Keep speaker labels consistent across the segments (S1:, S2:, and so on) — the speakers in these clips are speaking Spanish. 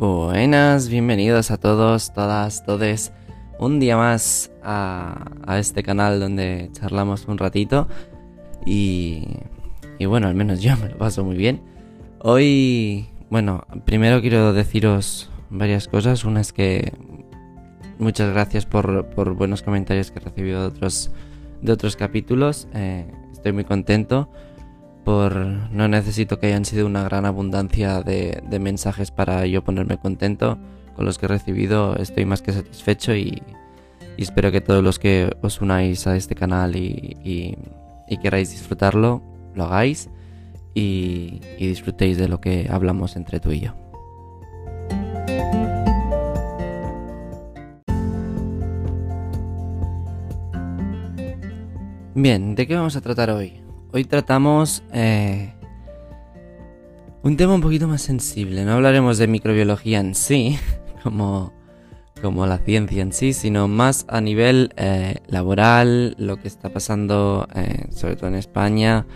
S1: Buenas, bienvenidos a todos, todas, todes. Un día más a, este canal donde charlamos un ratito. Y, y bueno, al menos yo me lo paso muy bien. Hoy, bueno, primero quiero deciros varias cosas. Una es que muchas gracias por, por buenos comentarios que he recibido de otros, de otros capítulos. Eh, estoy muy contento por no necesito que hayan sido una gran abundancia de, mensajes para yo ponerme contento con los que he recibido estoy más que satisfecho y, espero que todos los que os unáis a este canal y, queráis disfrutarlo lo hagáis y, y disfrutéis de lo que hablamos entre tú y yo. Bien, ¿de qué vamos a tratar hoy? Hoy tratamos eh, un tema un poquito más sensible. No hablaremos de microbiología en sí, como, como la ciencia en sí, sino más a nivel eh, laboral, lo que está pasando, eh, sobre todo en España,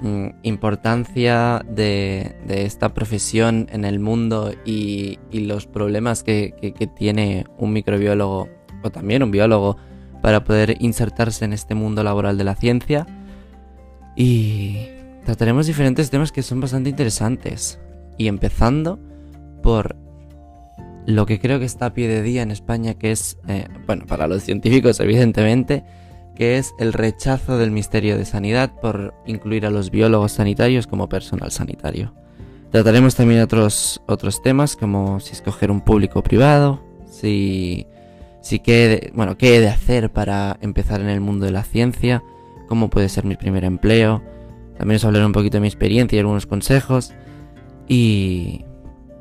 S1: mm, importancia de, esta profesión en el mundo y, los problemas que tiene un microbiólogo o también un biólogo para poder insertarse en este mundo laboral de la ciencia y trataremos diferentes temas que son bastante interesantes. Y empezando por lo que creo que está a pie de día en España, que es, eh, bueno, para los científicos evidentemente, que es el rechazo del Ministerio de Sanidad por incluir a los biólogos sanitarios como personal sanitario. Trataremos también otros, otros temas como si escoger un público privado, si, si qué, bueno, qué he de hacer para empezar en el mundo de la ciencia, cómo puede ser mi primer empleo. También os hablaré un poquito de mi experiencia y algunos consejos. Y,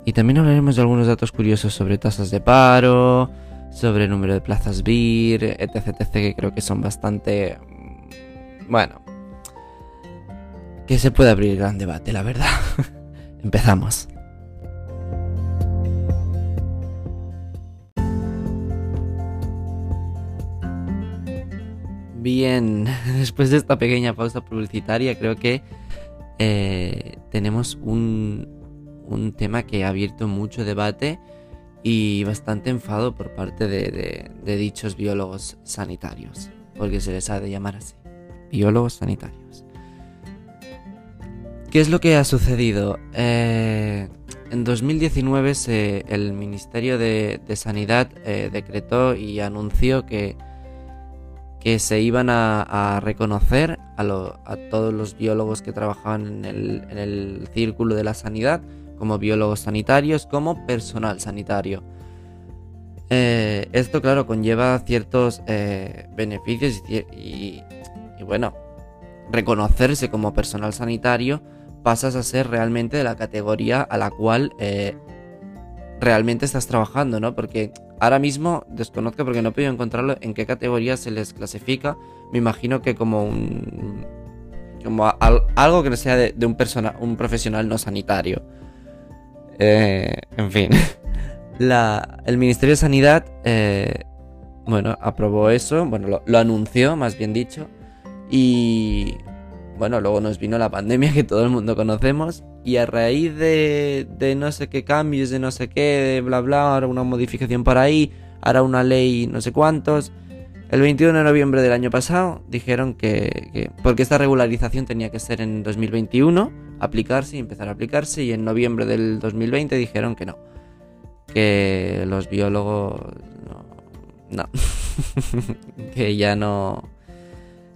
S1: y también hablaremos de algunos datos curiosos sobre tasas de paro, sobre el número de plazas BIR, etc, etc, que creo que son bastante... Bueno, que se puede abrir gran debate, la verdad. Empezamos. Bien, después de esta pequeña pausa publicitaria, creo que eh, tenemos un, un, tema que ha abierto mucho debate y bastante enfado por parte de, dichos biólogos sanitarios, porque se les ha de llamar así, biólogos sanitarios. ¿Qué es lo que ha sucedido? Eh, en 2019 el Ministerio de, Sanidad eh, decretó y anunció que que se iban a, reconocer a, todos los biólogos que trabajaban en el, círculo de la sanidad como biólogos sanitarios, como personal sanitario. Eh, esto, claro, conlleva ciertos eh, beneficios y, bueno, reconocerse como personal sanitario pasas a ser realmente de la categoría a la cual eh, realmente estás trabajando, ¿no? Porque ahora mismo desconozco porque no he podido encontrarlo en qué categoría se les clasifica. Me imagino que como un. como algo que no sea de, un, persona, un profesional no sanitario. Eh, en fin. La, el Ministerio de Sanidad, eh, bueno, aprobó eso, bueno, lo anunció, más bien dicho. Y bueno, luego nos vino la pandemia que todo el mundo conocemos y a raíz de, de no sé qué cambios, de no sé qué, de bla bla, ahora una modificación por ahí, ahora una ley no sé cuántos. El 21 de noviembre del año pasado dijeron que, porque esta regularización tenía que ser en 2021, aplicarse y empezar a aplicarse y en noviembre del 2020 dijeron que no, que los biólogos no, no. que ya no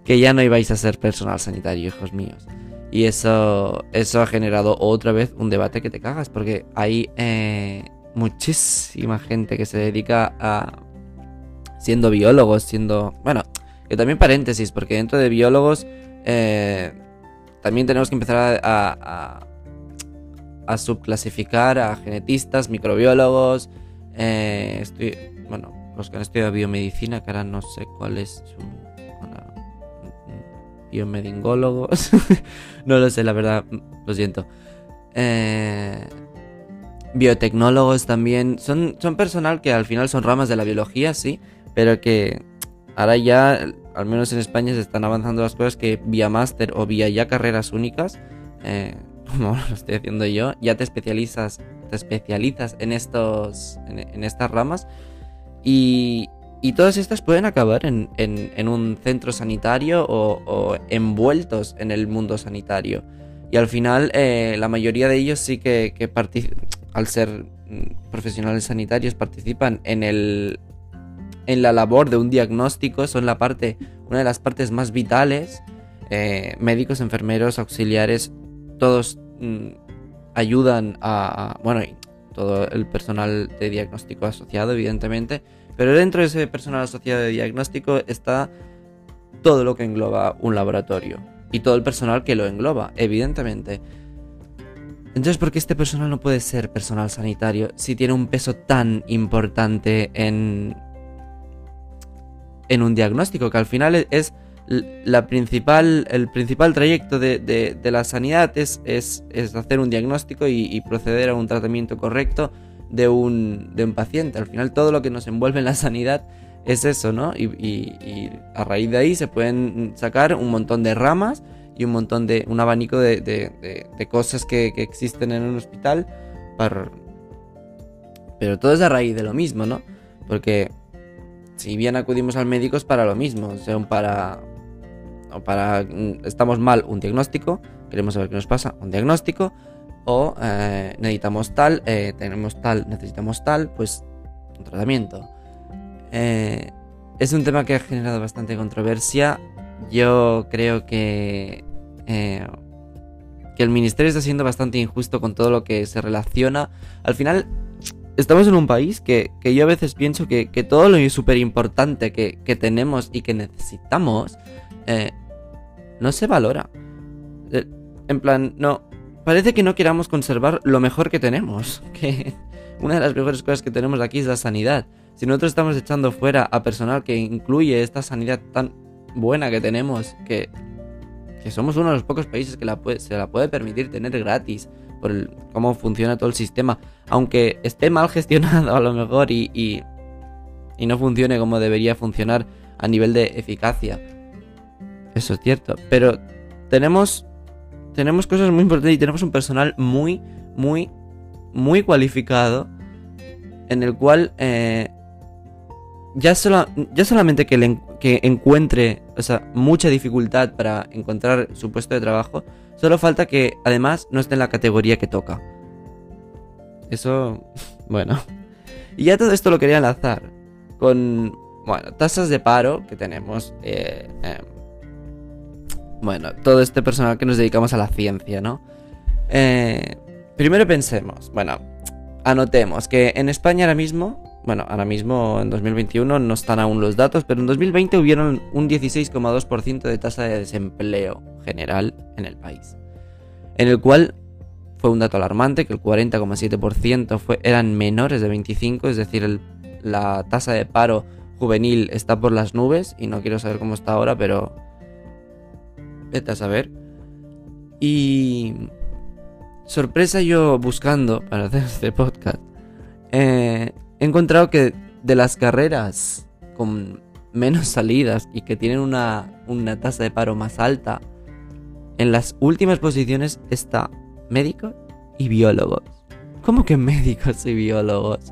S1: que ya no ibais a ser personal sanitario, hijos míos. Y eso, eso ha generado otra vez un debate que te cagas, porque hay eh, muchísima gente que se dedica a siendo biólogos, siendo... Bueno, que también paréntesis, porque dentro de biólogos eh, también tenemos que empezar a, a, subclasificar a genetistas, microbiólogos, eh, bueno, los que han estudiado biomedicina, que ahora no sé cuál es su biomedingólogos. no lo sé, la verdad, lo siento. Eh, biotecnólogos también. Son, son personal que al final son ramas de la biología, sí, pero que ahora ya, al menos en España, se están avanzando las cosas que vía máster o vía ya carreras únicas, eh, como lo estoy haciendo yo, ya te especializas te especializas en, estos, en, estas ramas y, y, todas estas pueden acabar en, en, un centro sanitario o, envueltos en el mundo sanitario. Y al final eh, la mayoría de ellos sí que, que al ser mm, profesionales sanitarios participan en el en la labor de un diagnóstico, son la parte, una de las partes más vitales. Eh, médicos, enfermeros, auxiliares, todos mm, ayudan a, bueno, todo el personal de diagnóstico asociado, evidentemente, pero dentro de ese personal asociado de diagnóstico está todo lo que engloba un laboratorio y todo el personal que lo engloba, evidentemente. Entonces, ¿por qué este personal no puede ser personal sanitario si tiene un peso tan importante en, en un diagnóstico? Que al final es la principal, el principal trayecto de, la sanidad es, es, hacer un diagnóstico y, proceder a un tratamiento correcto de un, de un, paciente. Al final todo lo que nos envuelve en la sanidad es eso, ¿no? Y, a raíz de ahí se pueden sacar un montón de ramas y un montón de, un abanico de, cosas que, existen en un hospital. Para... Pero todo es a raíz de lo mismo, ¿no? Porque si bien acudimos al médico es para lo mismo, sea, para para mm, estamos mal un diagnóstico, queremos saber qué nos pasa, un diagnóstico, o eh, necesitamos tal, eh, tenemos tal, necesitamos tal, pues un tratamiento. Eh, es un tema que ha generado bastante controversia. Yo creo que que el ministerio está siendo bastante injusto con todo lo que se relaciona. Al final, estamos en un país que, yo a veces pienso que, todo lo súper importante que, que, tenemos y que necesitamos no se valora. En plan, no. Parece que no queramos conservar lo mejor que tenemos. Que una de las mejores cosas que tenemos aquí es la sanidad. Si nosotros estamos echando fuera a personal que incluye esta sanidad tan buena que tenemos, que, que somos uno de los pocos países que se la puede permitir tener gratis por cómo funciona todo el sistema, aunque esté mal gestionado a lo mejor y, y no funcione como debería funcionar a nivel de eficacia. Eso es cierto. Pero tenemos. Tenemos cosas muy importantes y tenemos un personal muy, muy, muy cualificado. En el cual. Eh, ya, ya solamente que, que encuentre o sea, mucha dificultad para encontrar su puesto de trabajo, solo falta que además no esté en la categoría que toca. Eso, bueno. Y ya todo esto lo quería enlazar con, bueno, tasas de paro que tenemos. Eh, em, bueno, todo este personal que nos dedicamos a la ciencia, ¿no? Eh, primero pensemos, bueno, anotemos que en España ahora mismo, bueno, ahora mismo en 2021 no están aún los datos, pero en 2020 hubieron un 16,2% de tasa de desempleo general en el país, en el cual fue un dato alarmante que el 40,7% eran menores de 25, es decir, la tasa de paro juvenil está por las nubes y no quiero saber cómo está ahora, pero A saber. Y... Sorpresa yo buscando para hacer este podcast. Eh, he encontrado que de las carreras con menos salidas y que tienen una, una tasa de paro más alta, en las últimas posiciones está médicos y biólogos. ¿Cómo que médicos y biólogos?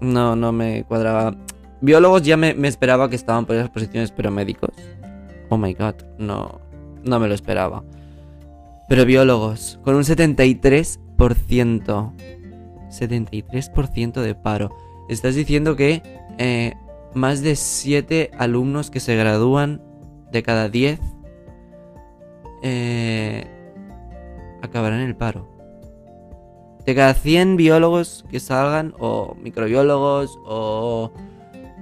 S1: No, no me cuadraba. Biólogos ya me, me, esperaba que estaban por esas posiciones, pero médicos. Oh my god, no, no me lo esperaba. Pero biólogos, con un 73%. 73% de paro. Estás diciendo que eh, más de 7 alumnos que se gradúan de cada 10 eh, acabarán en el paro. De cada 100 biólogos que salgan, o microbiólogos, o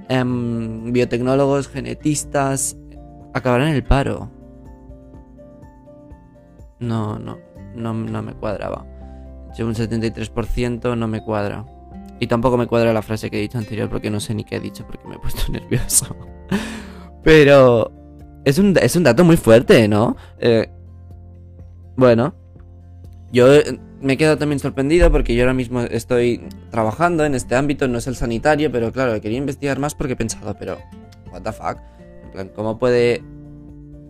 S1: em, biotecnólogos, genetistas, acabará en el paro. No, no, no, no me cuadraba. Yo un 73% no me cuadra. Y tampoco me cuadra la frase que he dicho anterior porque no sé ni qué he dicho porque me he puesto nervioso. Pero es un, es un dato muy fuerte, ¿no? Eh, bueno, yo eh, me he quedado también sorprendido porque yo ahora mismo estoy trabajando en este ámbito, no es el sanitario, pero claro, quería investigar más porque he pensado, pero, what the fuck, ¿cómo puede...?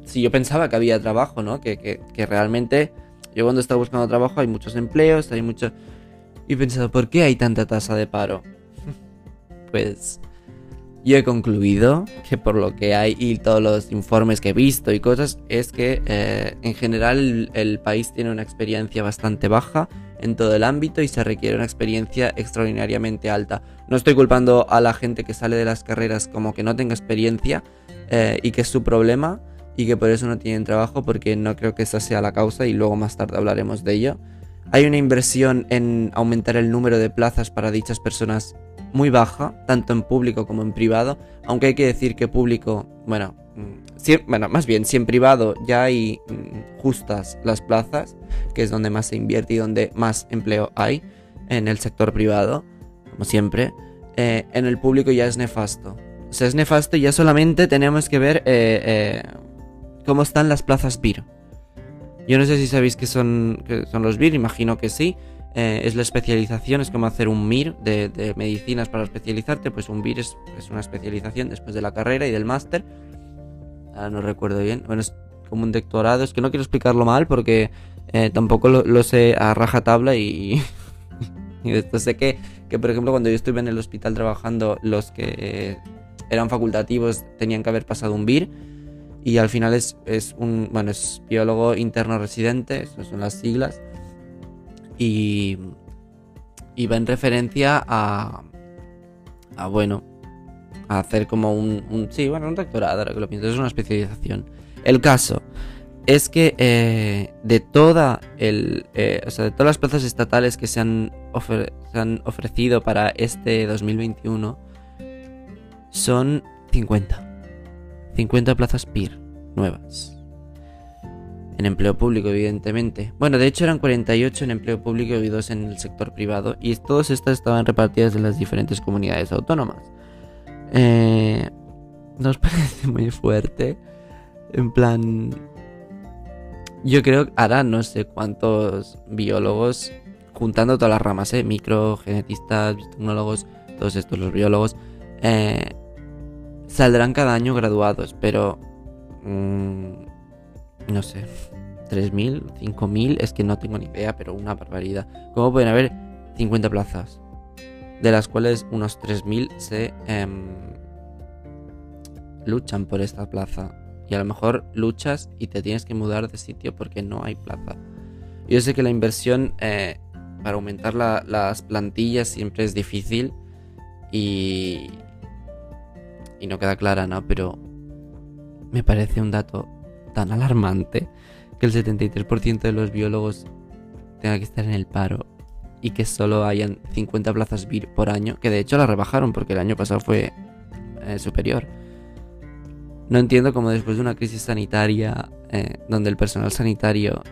S1: Si yo pensaba que había trabajo, ¿no? Que, realmente... Yo cuando estaba buscando trabajo hay muchos empleos, hay mucho... Y he pensado, ¿por qué hay tanta tasa de paro? pues yo he concluido que por lo que hay y todos los informes que he visto y cosas, es que eh, en general el, país tiene una experiencia bastante baja en todo el ámbito y se requiere una experiencia extraordinariamente alta. No estoy culpando a la gente que sale de las carreras como que no tenga experiencia eh, y que es su problema y que por eso no tienen trabajo porque no creo que esa sea la causa y luego más tarde hablaremos de ello. Hay una inversión en aumentar el número de plazas para dichas personas muy baja, tanto en público como en privado, aunque hay que decir que público, bueno, mm, bueno, más bien, si en privado ya hay mm, justas las plazas, que es donde más se invierte y donde más empleo hay, en el sector privado, como siempre, eh, en el público ya es nefasto. O es nefasto y ya solamente tenemos que ver eh, eh, cómo están las plazas BIR. Yo no sé si sabéis qué son, qué son los BIR, imagino que sí. Eh, es la especialización, es como hacer un MIR de, medicinas para especializarte, pues un MIR es, una especialización después de la carrera y del máster. Ahora no recuerdo bien. Bueno, es como un doctorado, es que no quiero explicarlo mal porque tampoco lo, sé a rajatabla y, y después sé que, que, por ejemplo, cuando yo estuve en el hospital trabajando, los que eran facultativos tenían que haber pasado un BIR y al final es, es un, bueno, es biólogo interno residente, esas son las siglas y, va en referencia a, a, bueno, a hacer como un, sí, bueno, un doctorado, ahora que lo pienso, es una especialización. El caso es que eh, de toda el, eh, o sea, de todas las plazas estatales que se han, se han ofrecido para este 2021 son 50. 50 plazas PIR nuevas en empleo público, evidentemente. Bueno, de hecho eran 48 en empleo público y 2 en el sector privado, y todas estas estaban repartidas en las diferentes comunidades autónomas. Eh, nos parece muy fuerte. En plan, yo creo que ahora no sé cuántos biólogos, juntando todas las ramas, ¿eh? micro, genetistas, tecnólogos, todos estos, los biólogos, eh, saldrán cada año graduados, pero... Mm, no sé, 3.000, 5.000, es que no tengo ni idea, pero una barbaridad. ¿Cómo pueden haber 50 plazas? De las cuales unos 3.000 se em, luchan por esta plaza. Y a lo mejor luchas y te tienes que mudar de sitio porque no hay plaza. Yo sé que la inversión eh, para aumentar las plantillas siempre es difícil y, y no queda clara, ¿no? Pero me parece un dato tan alarmante que el 73% de los biólogos tenga que estar en el paro y que solo hayan 50 plazas BIR por año, que de hecho la rebajaron porque el año pasado fue eh, superior. No entiendo cómo después de una crisis sanitaria, eh, donde el personal sanitario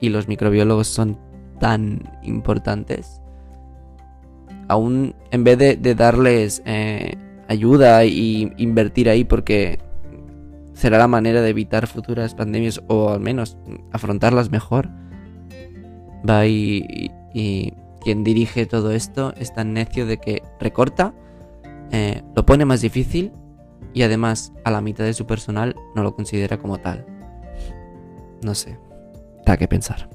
S1: y los microbiólogos son tan importantes, aún en vez de, darles eh, ayuda y invertir ahí porque será la manera de evitar futuras pandemias o al menos afrontarlas mejor. Va y, quien dirige todo esto es tan necio de que recorta, eh, lo pone más difícil y además a la mitad de su personal no lo considera como tal. No sé, da que pensar.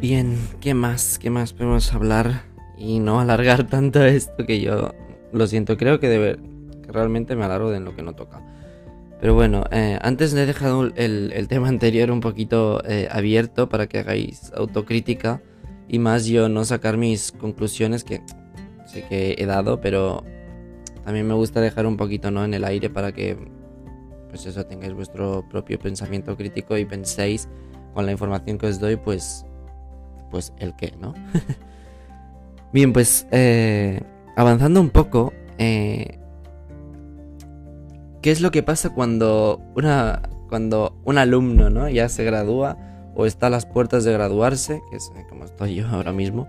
S1: Bien, ¿qué más? ¿Qué más podemos hablar? y no alargar tanto esto que yo lo siento, creo que, realmente me alargo de en lo que no toca. Pero bueno, eh, antes he dejado el, tema anterior un poquito eh, abierto para que hagáis autocrítica y más yo no sacar mis conclusiones que sé que he dado, pero también me gusta dejar un poquito ¿no? en el aire para que pues eso tengáis vuestro propio pensamiento crítico y penséis con la información que os doy pues pues el qué, ¿no? Bien, pues eh, avanzando un poco, eh, ¿qué es lo que pasa cuando, una, cuando un alumno ¿no? ya se gradúa o está a las puertas de graduarse, que es como estoy yo ahora mismo,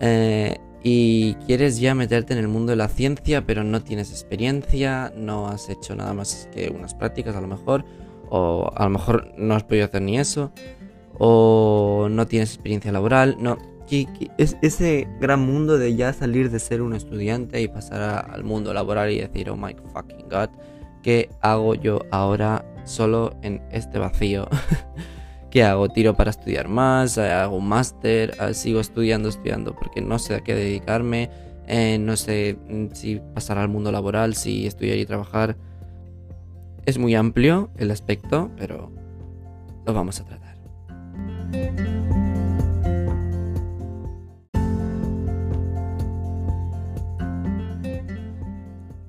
S1: eh, y quieres ya meterte en el mundo de la ciencia, pero no tienes experiencia, no has hecho nada más que unas prácticas a lo mejor, o a lo mejor no has podido hacer ni eso, o no tienes experiencia laboral, no ese gran mundo de ya salir de ser un estudiante y pasar al mundo laboral y decir, oh my fucking god, ¿qué hago yo ahora solo en este vacío? ¿Qué hago? ¿Tiro para estudiar más? ¿Hago un máster? Ah, ¿Sigo estudiando, estudiando? Porque no sé a qué dedicarme. Eh, no sé mm, si pasar al mundo laboral, si estudiar y trabajar. Es muy amplio el aspecto, pero lo vamos a tratar.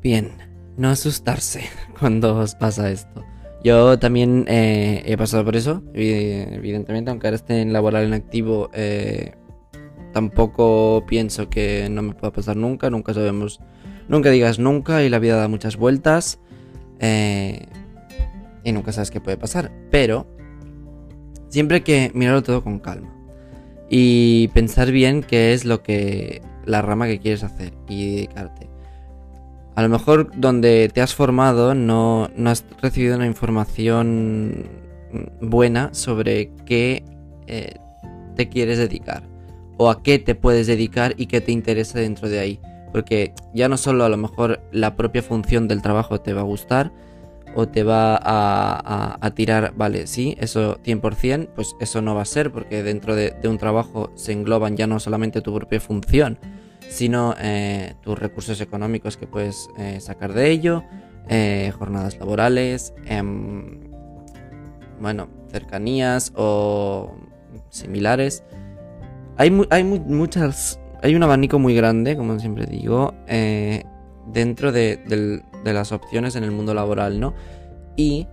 S1: Bien, no asustarse cuando os pasa esto. Yo también eh, he pasado por eso, evidentemente, aunque ahora esté en laboral en activo, eh, tampoco pienso que no me pueda pasar nunca, nunca sabemos, nunca digas nunca y la vida da muchas vueltas eh, y nunca sabes qué puede pasar, pero siempre hay que mirarlo todo con calma y pensar bien qué es lo que, la rama que quieres hacer y dedicarte. A lo mejor donde te has formado no, has recibido una información buena sobre qué eh, te quieres dedicar o a qué te puedes dedicar y qué te interesa dentro de ahí. Porque ya no solo a lo mejor la propia función del trabajo te va a gustar o te va a, tirar, vale, sí, eso 100%, pues eso no va a ser porque dentro de un trabajo se engloban ya no solamente tu propia función, sino eh, tus recursos económicos que puedes eh, sacar de ello, eh, jornadas laborales, em, bueno, cercanías o similares. Hay, hay muchas, hay un abanico muy grande, como siempre digo, dentro de, de, las opciones en el mundo laboral, ¿no? Y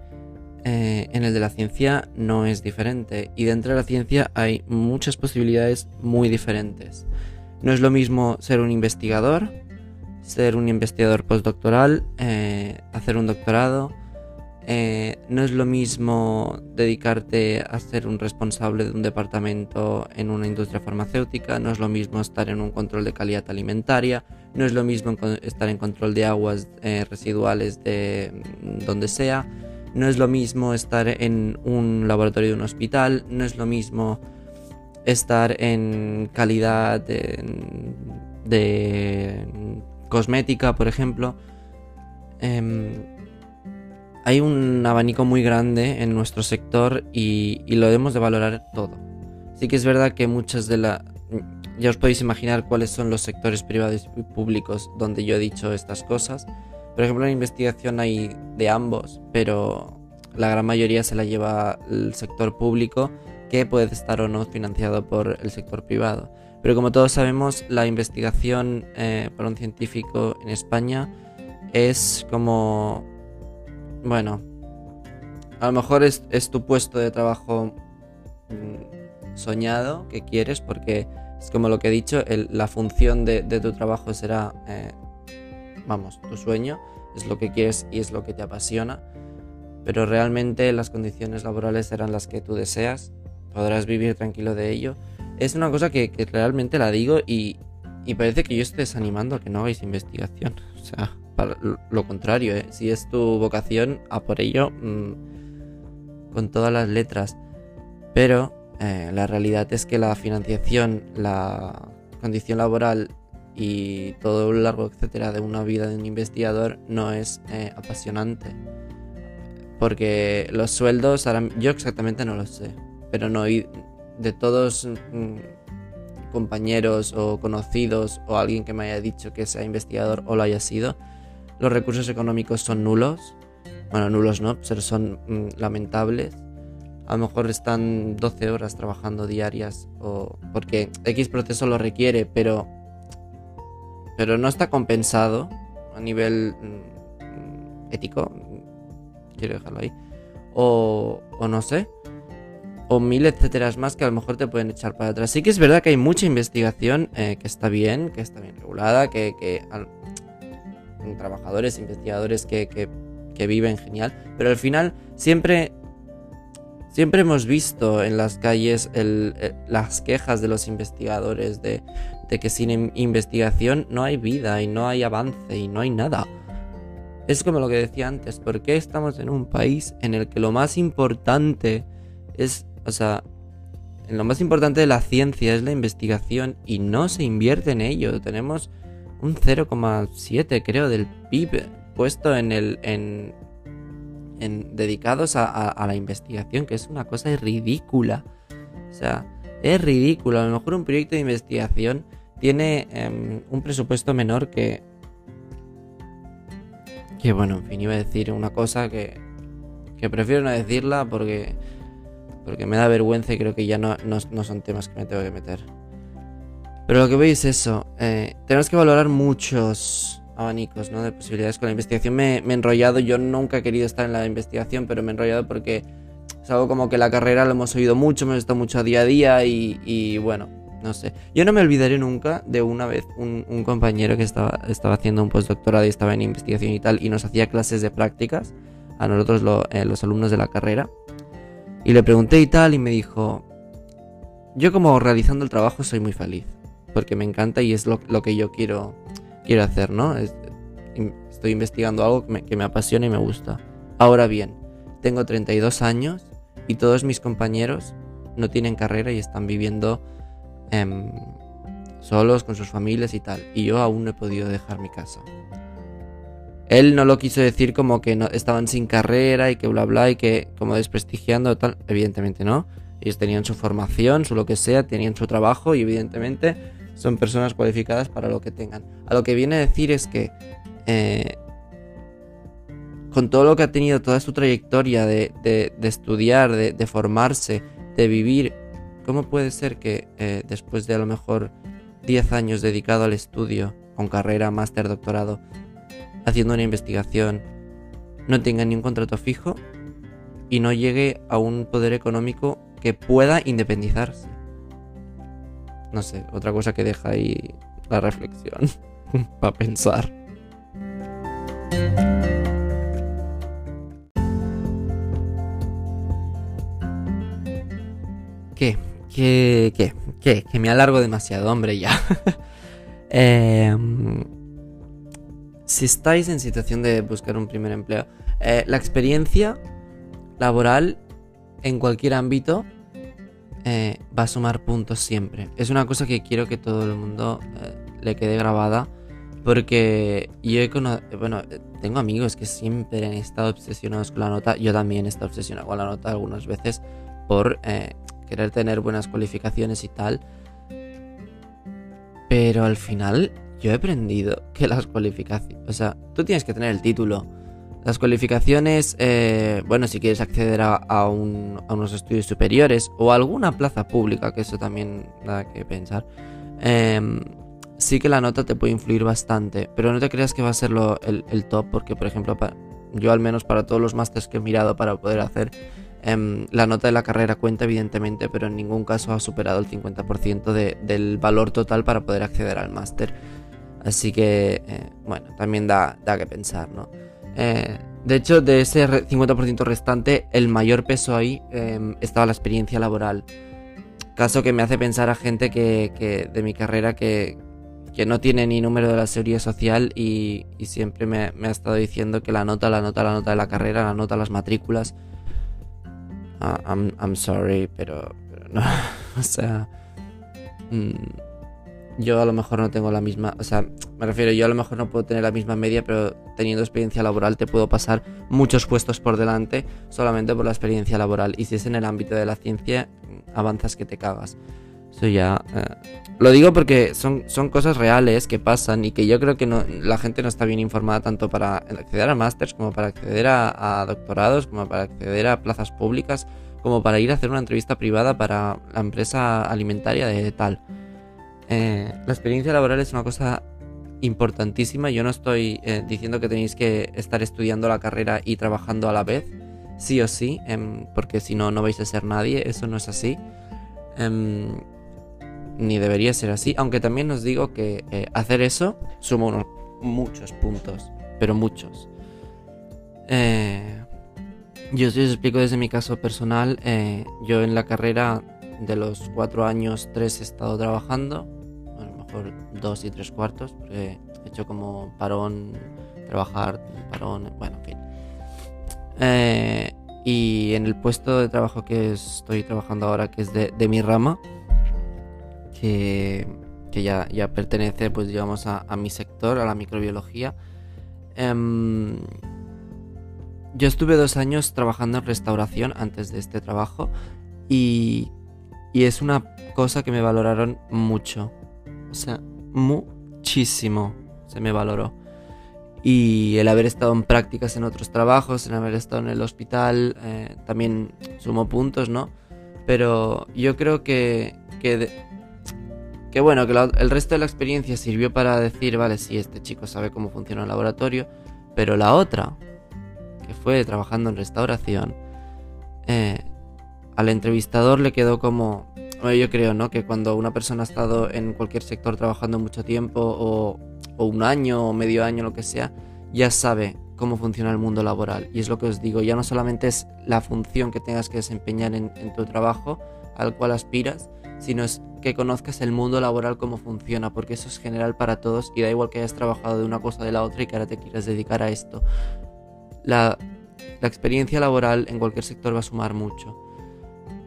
S1: en el de la ciencia no es diferente. Y dentro de la ciencia hay muchas posibilidades muy diferentes. No es lo mismo ser un investigador, ser un investigador postdoctoral, eh, hacer un doctorado. Eh, no es lo mismo dedicarte a ser un responsable de un departamento en una industria farmacéutica, no es lo mismo estar en un control de calidad alimentaria, no es lo mismo estar en control de aguas eh, residuales de mm, donde sea, no es lo mismo estar en un laboratorio de un hospital, no es lo mismo estar en calidad de, cosmética, por ejemplo. Em, hay un abanico muy grande en nuestro sector y, lo debemos de valorar todo. Sí que es verdad que muchas de las... Ya os podéis imaginar cuáles son los sectores privados y públicos donde yo he dicho estas cosas. Por ejemplo, en investigación hay de ambos, pero la gran mayoría se la lleva el sector público que puede estar o no financiado por el sector privado. Pero como todos sabemos, la investigación eh, por un científico en España es como, bueno, a lo mejor es, tu puesto de trabajo mm, soñado que quieres, porque es como lo que he dicho, la función de, tu trabajo será, eh, vamos, tu sueño, es lo que quieres y es lo que te apasiona, pero realmente las condiciones laborales serán las que tú deseas podrás vivir tranquilo de ello. Es una cosa que, realmente la digo y, parece que yo esté desanimando a que no hagáis investigación. O sea, lo contrario, ¿eh? si es tu vocación, a por ello mm, con todas las letras. Pero eh, la realidad es que la financiación, la condición laboral y todo lo largo, etcétera, de una vida de un investigador no es eh, apasionante. Porque los sueldos, ahora, yo exactamente no lo sé pero no de todos mm, compañeros o conocidos o alguien que me haya dicho que sea investigador o lo haya sido, los recursos económicos son nulos. Bueno, nulos no, pero son mm, lamentables. A lo mejor están 12 horas trabajando diarias o porque X proceso lo requiere, pero pero no está compensado a nivel mm, ético. Quiero dejarlo ahí. O, o no sé o mil etcétera más que a lo mejor te pueden echar para atrás. Sí que es verdad que hay mucha investigación eh, que está bien, que está bien regulada, que, que trabajadores, investigadores que, que, viven genial, pero al final siempre, siempre hemos visto en las calles las quejas de los investigadores de, que sin investigación no hay vida y no hay avance y no hay nada. Es como lo que decía antes, ¿por qué estamos en un país en el que lo más importante es o sea, lo más importante de la ciencia es la investigación y no se invierte en ello. Tenemos un 0,7 creo del PIB puesto en el en, en dedicados a, la investigación, que es una cosa ridícula. O sea, es ridículo. A lo mejor un proyecto de investigación tiene em, un presupuesto menor que... Que bueno, en fin, iba a decir una cosa que, que prefiero no decirla porque, porque me da vergüenza y creo que ya no, no, son temas que me tengo que meter. Pero lo que veis es eso. Eh, tenemos que valorar muchos abanicos ¿no? de posibilidades con la investigación. Me, he enrollado. Yo nunca he querido estar en la investigación, pero me he enrollado porque es algo como que la carrera lo hemos oído mucho, hemos estado mucho día a día y, bueno, no sé. Yo no me olvidaré nunca de una vez un, compañero que estaba, estaba haciendo un postdoctorado y estaba en investigación y tal y nos hacía clases de prácticas a nosotros eh, los alumnos de la carrera. Y le pregunté y tal y me dijo, yo como realizando el trabajo soy muy feliz, porque me encanta y es lo, que yo quiero, quiero hacer, ¿no? estoy investigando algo que me, que me apasiona y me gusta. Ahora bien, tengo 32 años y todos mis compañeros no tienen carrera y están viviendo em, solos con sus familias y tal. Y yo aún no he podido dejar mi casa. Él no lo quiso decir como que no, estaban sin carrera y que bla bla y que como desprestigiando tal. Evidentemente no. Ellos tenían su formación, su lo que sea, tenían su trabajo y evidentemente son personas cualificadas para lo que tengan. A lo que viene a decir es que eh, con todo lo que ha tenido, toda su trayectoria de, estudiar, de, formarse, de vivir, ¿cómo puede ser que eh, después de a lo mejor 10 años dedicado al estudio, con carrera, máster, doctorado, haciendo una investigación, no tenga ni un contrato fijo y no llegue a un poder económico que pueda independizarse? No sé, otra cosa que deja ahí la reflexión para pensar. ¿Qué? ¿Qué? ¿Qué? ¿Qué? Que me alargo demasiado, hombre, ya. Em, si estáis en situación de buscar un primer empleo, eh, la experiencia laboral en cualquier ámbito eh, va a sumar puntos siempre. Es una cosa que quiero que todo el mundo eh, le quede grabada. Porque yo he conocido, bueno, tengo amigos que siempre han estado obsesionados con la nota. Yo también he estado obsesionado con la nota algunas veces por querer tener buenas cualificaciones y tal. Pero al final yo he aprendido que las cualificaciones... O sea, tú tienes que tener el título. Las cualificaciones, eh, bueno, si quieres acceder a, unos estudios superiores o a alguna plaza pública, que eso también da que pensar, em, sí que la nota te puede influir bastante, pero no te creas que va a ser el, top, porque por ejemplo, yo al menos para todos los másteres que he mirado para poder hacer Em, la nota de la carrera cuenta, evidentemente, pero en ningún caso ha superado el 50% del valor total para poder acceder al máster. Así que, eh, bueno, también da, que pensar, ¿no? Eh, de hecho, de ese 50% restante, el mayor peso ahí em, estaba la experiencia laboral. Caso que me hace pensar a gente que, de mi carrera que, no tiene ni número de la seguridad social y, siempre me, me, ha estado diciendo que la nota, la nota, la nota de la carrera, la nota, las matrículas Ah, I'm, sorry, pero, no. o sea, mm, yo a lo mejor no tengo la misma. O sea, me refiero, yo a lo mejor no puedo tener la misma media, pero teniendo experiencia laboral te puedo pasar muchos puestos por delante solamente por la experiencia laboral. Y si es en el ámbito de la ciencia, avanzas que te cagas. Eso ya. Eh, lo digo porque son, son cosas reales que pasan y que yo creo que no, la gente no está bien informada tanto para acceder a másters como para acceder a, doctorados, como para acceder a plazas públicas, como para ir a hacer una entrevista privada para la empresa alimentaria de tal. Eh, la experiencia laboral es una cosa importantísima. Yo no estoy eh, diciendo que tenéis que estar estudiando la carrera y trabajando a la vez, sí o sí, em, porque si no, no vais a ser nadie. Eso no es así. Em, ni debería ser así, aunque también os digo que eh, hacer eso suma unos, muchos puntos, pero muchos. Yo os explico desde mi caso personal, yo en la carrera de los cuatro años, tres he estado trabajando, mejor dos y tres cuartos, porque he hecho como parón, trabajar, parón, bueno, en fin. y en el puesto de trabajo que estoy trabajando ahora, que es de, mi rama, que, ya, ya, pertenece, pues digamos, a, mi sector, a la microbiología. Em, yo estuve dos años trabajando en restauración antes de este trabajo y, y es una cosa que me valoraron mucho. O sea, muchísimo se me valoró y el haber estado en prácticas en otros trabajos, en haber estado en el hospital, eh, también sumó puntos, ¿no? Pero yo creo que, que, bueno, que el resto de la experiencia sirvió para decir, vale, sí, este chico sabe cómo funciona el laboratorio, pero la otra, que fue trabajando en restauración, eh, al entrevistador le quedó como, yo creo, ¿no? Que cuando una persona ha estado en cualquier sector trabajando mucho tiempo o o un año o medio año, lo que sea, ya sabe cómo funciona el mundo laboral. Y es lo que os digo, ya no solamente es la función que tengas que desempeñar en, tu trabajo al cual aspiras, sino es que conozcas el mundo laboral cómo funciona, porque eso es general para todos y da igual que hayas trabajado de una cosa o de la otra y que ahora te quieras dedicar a esto. La, experiencia laboral en cualquier sector va a sumar mucho.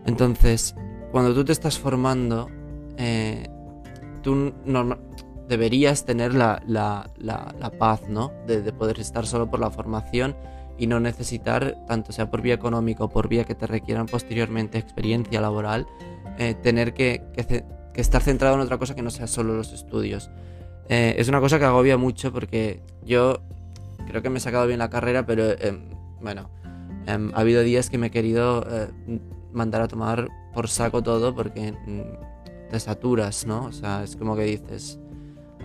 S1: Entonces, cuando tú te estás formando, eh, tú normal, deberías tener la, paz, ¿no? De, poder estar solo por la formación y no necesitar, tanto sea por vía económica o por vía que te requieran posteriormente experiencia laboral, eh, tener que, estar centrado en otra cosa que no sea solo los estudios. Eh, es una cosa que agobia mucho porque yo creo que me he sacado bien la carrera, pero em, bueno, em, ha habido días que me he querido mandar a tomar por saco todo porque mm, te saturas, ¿no? O sea, es como que dices,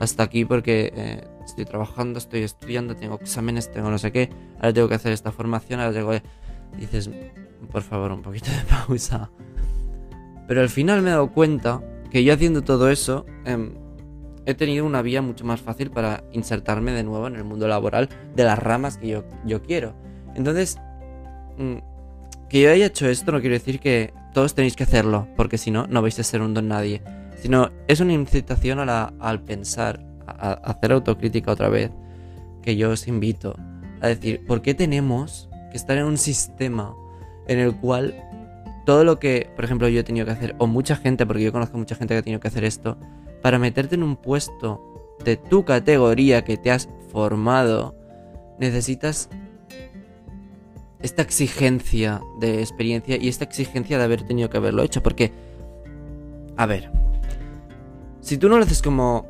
S1: hasta aquí porque eh, estoy trabajando, estoy estudiando, tengo exámenes, tengo no sé qué, ahora tengo que hacer esta formación, ahora tengo que... Dices, por favor, un poquito de pausa. Pero al final me he dado cuenta que yo haciendo todo eso, em, he tenido una vía mucho más fácil para insertarme de nuevo en el mundo laboral de las ramas que yo, yo quiero. Entonces, mm, que yo haya hecho esto no quiere decir que todos tenéis que hacerlo, porque si no, no vais a ser un don nadie. Sino es una incitación al pensar, a, hacer autocrítica otra vez, que yo os invito a decir, ¿por qué tenemos que estar en un sistema en el cual todo lo que, por ejemplo, yo he tenido que hacer, o mucha gente, porque yo conozco mucha gente que ha tenido que hacer esto, para meterte en un puesto de tu categoría que te has formado, necesitas esta exigencia de experiencia y esta exigencia de haber tenido que haberlo hecho, porque, a ver, si tú no lo haces como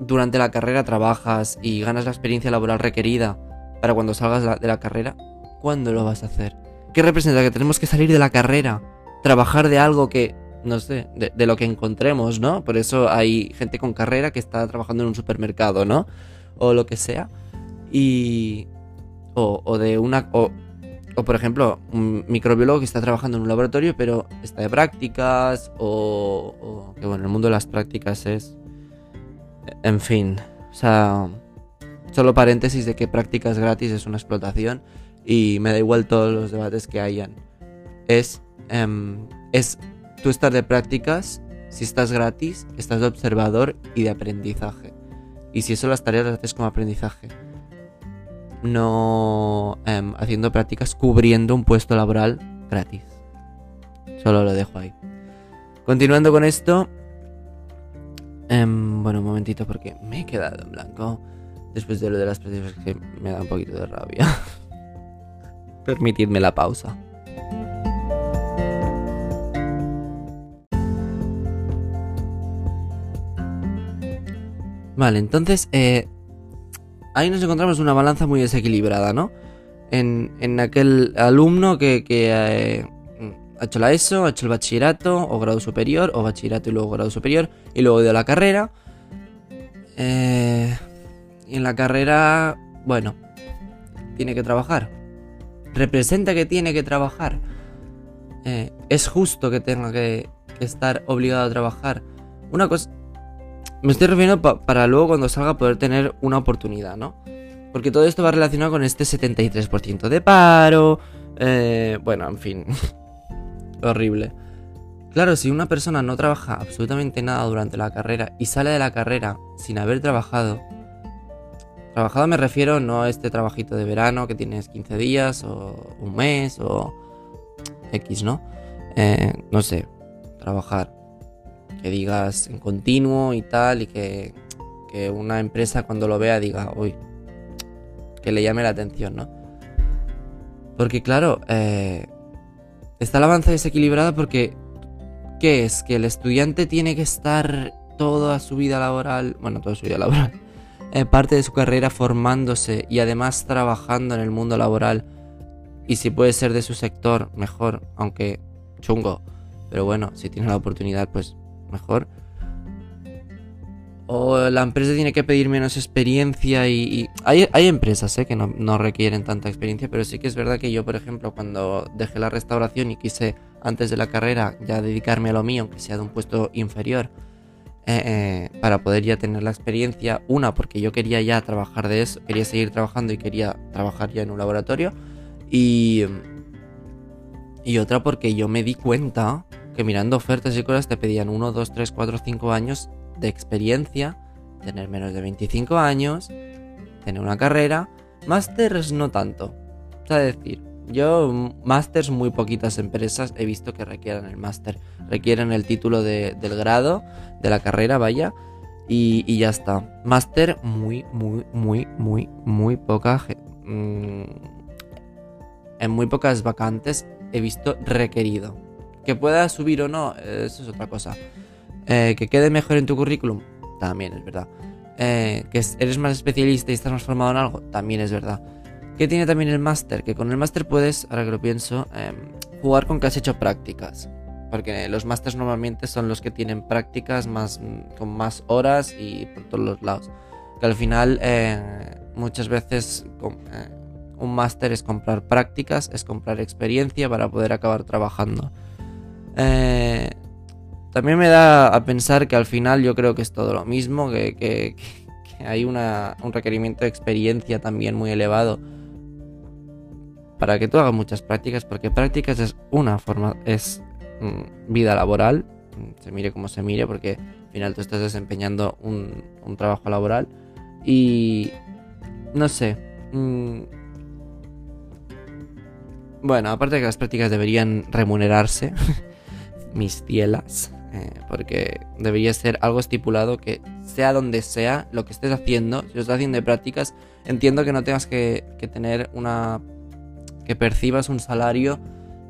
S1: durante la carrera trabajas y ganas la experiencia laboral requerida para cuando salgas de la carrera, ¿cuándo lo vas a hacer? ¿Qué representa? Que tenemos que salir de la carrera, trabajar de algo que, no sé, de, lo que encontremos, ¿no? Por eso hay gente con carrera que está trabajando en un supermercado, ¿no? O lo que sea. Y... O, de una... por ejemplo, un microbiólogo que está trabajando en un laboratorio pero está de prácticas o, que bueno, el mundo de las prácticas es... En fin, o sea, solo paréntesis de que prácticas gratis es una explotación y me da igual todos los debates que hayan. Es, em, es tú estar de prácticas, si estás gratis, estás de observador y de aprendizaje. Y si eso las tareas las haces como aprendizaje no em, haciendo prácticas cubriendo un puesto laboral gratis. Solo lo dejo ahí. Continuando con esto. Em, bueno, un momentito porque me he quedado en blanco. Después de lo de las prácticas que me da un poquito de rabia. Permitidme la pausa. Vale, entonces eh, ahí nos encontramos una balanza muy desequilibrada, ¿no? En, aquel alumno que, eh, ha hecho la ESO, ha hecho el bachillerato o grado superior, o bachillerato y luego grado superior, y luego de la carrera. Eh, y en la carrera, bueno, tiene que trabajar. Representa que tiene que trabajar. Eh, es justo que tenga que, estar obligado a trabajar. Una cosa, me estoy refiriendo para luego cuando salga poder tener una oportunidad, ¿no? Porque todo esto va relacionado con este 73% de paro. Eh, bueno, en fin. Horrible. Claro, si una persona no trabaja absolutamente nada durante la carrera y sale de la carrera sin haber trabajado, trabajado me refiero no a este trabajito de verano que tienes 15 días o un mes o, X, ¿no? Eh, no sé, trabajar. Que digas en continuo y tal, y que, que una empresa cuando lo vea diga, uy, que le llame la atención, ¿no? Porque claro, eh, está la avanza desequilibrada porque ¿qué es? Que el estudiante tiene que estar toda su vida laboral, bueno, toda su vida laboral, eh, parte de su carrera formándose y además trabajando en el mundo laboral. Y si puede ser de su sector, mejor, aunque chungo. Pero bueno, si tiene la oportunidad, pues mejor. O la empresa tiene que pedir menos experiencia y... Hay, empresas eh, que no, requieren tanta experiencia, pero sí que es verdad que yo, por ejemplo, cuando dejé la restauración y quise antes de la carrera ya dedicarme a lo mío, aunque sea de un puesto inferior, eh, eh, para poder ya tener la experiencia. Una, porque yo quería ya trabajar de eso, quería seguir trabajando y quería trabajar ya en un laboratorio. Y, y otra, porque yo me di cuenta que mirando ofertas y cosas te pedían 1, 2, 3, 4, 5 años de experiencia, tener menos de 25 años, tener una carrera. Másters no tanto. O sea, decir, yo, másters, muy poquitas empresas he visto que requieran el máster. Requieren el título del grado, de la carrera, vaya. Y, ya está. Máster, muy, muy, muy, muy, muy poca. Mm, en muy pocas vacantes he visto requerido. Que pueda subir o no, eso es otra cosa. Eh, que quede mejor en tu currículum, también es verdad. Eh, que eres más especialista y estás más formado en algo, también es verdad. ¿Qué tiene también el máster? Que con el máster puedes, ahora que lo pienso, em, jugar con que has hecho prácticas. Porque los másters normalmente son los que tienen prácticas más, mm, con más horas y por todos los lados. Que al final eh, muchas veces eh, un máster es comprar prácticas, es comprar experiencia para poder acabar trabajando. Eh, también me da a pensar que al final yo creo que es todo lo mismo, que, hay un requerimiento de experiencia también muy elevado para que tú hagas muchas prácticas, porque prácticas es una forma, es mm, vida laboral, se mire como se mire, porque al final tú estás desempeñando un, trabajo laboral y no sé. Mm, bueno, aparte de que las prácticas deberían remunerarse, mis cielas, eh, porque debería ser algo estipulado que sea donde sea lo que estés haciendo, si lo estás haciendo de prácticas, entiendo que no tengas que tener una que percibas un salario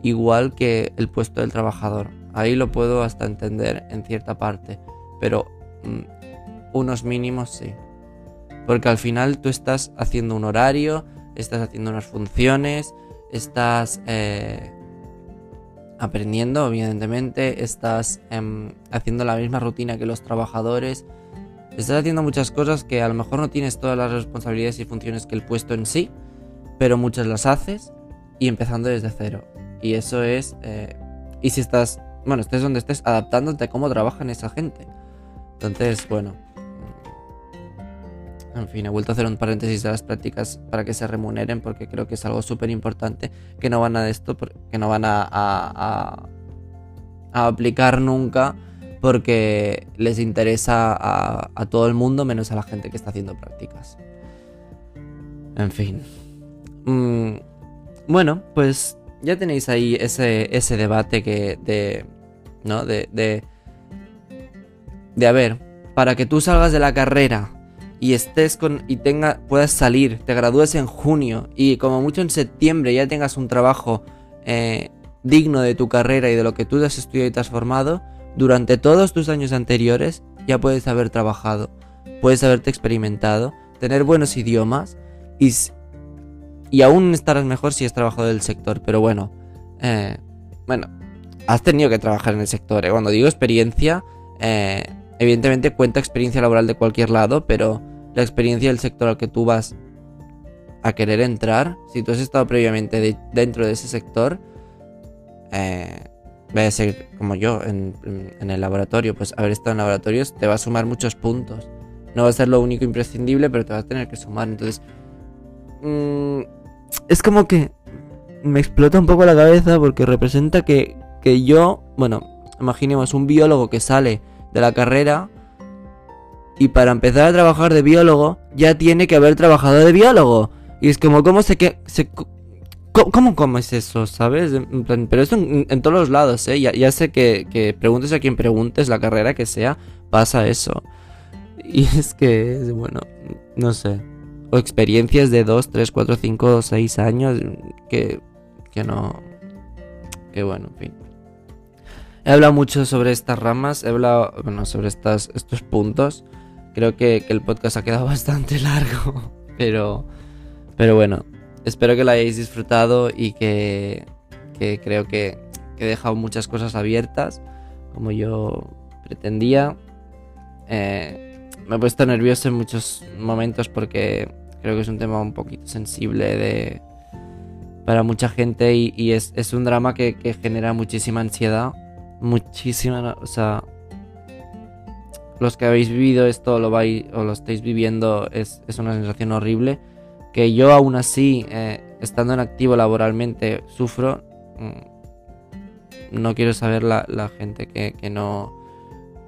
S1: igual que el puesto del trabajador. Ahí lo puedo hasta entender en cierta parte, pero mm, unos mínimos sí. Porque al final tú estás haciendo un horario, estás haciendo unas funciones, estás eh, aprendiendo, evidentemente, estás em, haciendo la misma rutina que los trabajadores, estás haciendo muchas cosas que a lo mejor no tienes todas las responsabilidades y funciones que el puesto en sí, pero muchas las haces y empezando desde cero. Y eso es... Eh, y si estás, bueno, estés donde estés, adaptándote a cómo trabajan esa gente. Entonces, bueno. En fin, he vuelto a hacer un paréntesis de las prácticas para que se remuneren porque creo que es algo súper importante que no van a esto, que no van a, a, aplicar nunca porque les interesa a, todo el mundo menos a la gente que está haciendo prácticas. En fin. Mmm bueno, pues ya tenéis ahí ese, ese debate que de, ¿no? De, de, de, a ver, para que tú salgas de la carrera y estés con, y tenga, puedas salir, te gradúes en junio y como mucho en septiembre ya tengas un trabajo eh, digno de tu carrera y de lo que tú has estudiado y te has formado, durante todos tus años anteriores ya puedes haber trabajado, puedes haberte experimentado, tener buenos idiomas y, y aún estarás mejor si has trabajado del sector, pero bueno, eh, bueno, has tenido que trabajar en el sector. ¿eh? Cuando digo experiencia, eh, evidentemente cuenta experiencia laboral de cualquier lado, pero la experiencia del sector al que tú vas a querer entrar, si tú has estado previamente dentro de ese sector, va a ser como yo en, el laboratorio, pues haber estado en laboratorios te va a sumar muchos puntos. No va a ser lo único imprescindible, pero te va a tener que sumar. Entonces, mmm, es como que me explota un poco la cabeza porque representa que, que yo, bueno, imaginemos un biólogo que sale de la carrera y para empezar a trabajar de biólogo ya tiene que haber trabajado de biólogo. Y es como, ¿cómo se, que, ¿Cómo, cómo, es eso, sabes? pero esto en, todos los lados, ¿eh? Ya, sé que, que, preguntes a quien preguntes, la carrera que sea, pasa eso. Y es que, bueno, no sé. O experiencias de 2, 3, 4, 5, 6 años que, que no... Que bueno, en fin. He hablado mucho sobre estas ramas, he hablado, bueno, sobre estas, estos puntos. Creo que, que el podcast ha quedado bastante largo, pero, pero bueno, espero que lo hayáis disfrutado y que, que creo que, he dejado muchas cosas abiertas como yo pretendía. Eh, me he puesto nervioso en muchos momentos porque creo que es un tema un poquito sensible de, para mucha gente y, es, es, un drama que, que, genera muchísima ansiedad. Muchísima, o sea, los que habéis vivido esto lo vais o lo estáis viviendo es, es una sensación horrible que yo aún así, eh, estando en activo laboralmente, sufro. Mm, no quiero saber la, gente que, no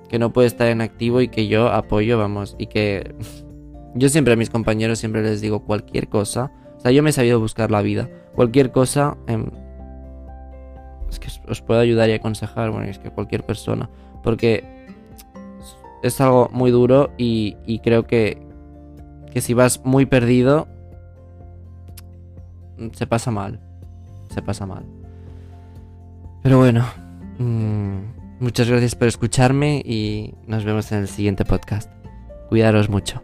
S1: que no puede estar en activo y que yo apoyo, vamos, y que yo siempre a mis compañeros siempre les digo cualquier cosa, o sea, yo me he sabido buscar la vida, cualquier cosa em, es que os puedo ayudar y aconsejar, bueno, es que cualquier persona, porque es algo muy duro y, y creo que, que si vas muy perdido, se pasa mal. Se pasa mal. Pero bueno, mm, muchas gracias por escucharme y nos vemos en el siguiente podcast. Cuidaros mucho.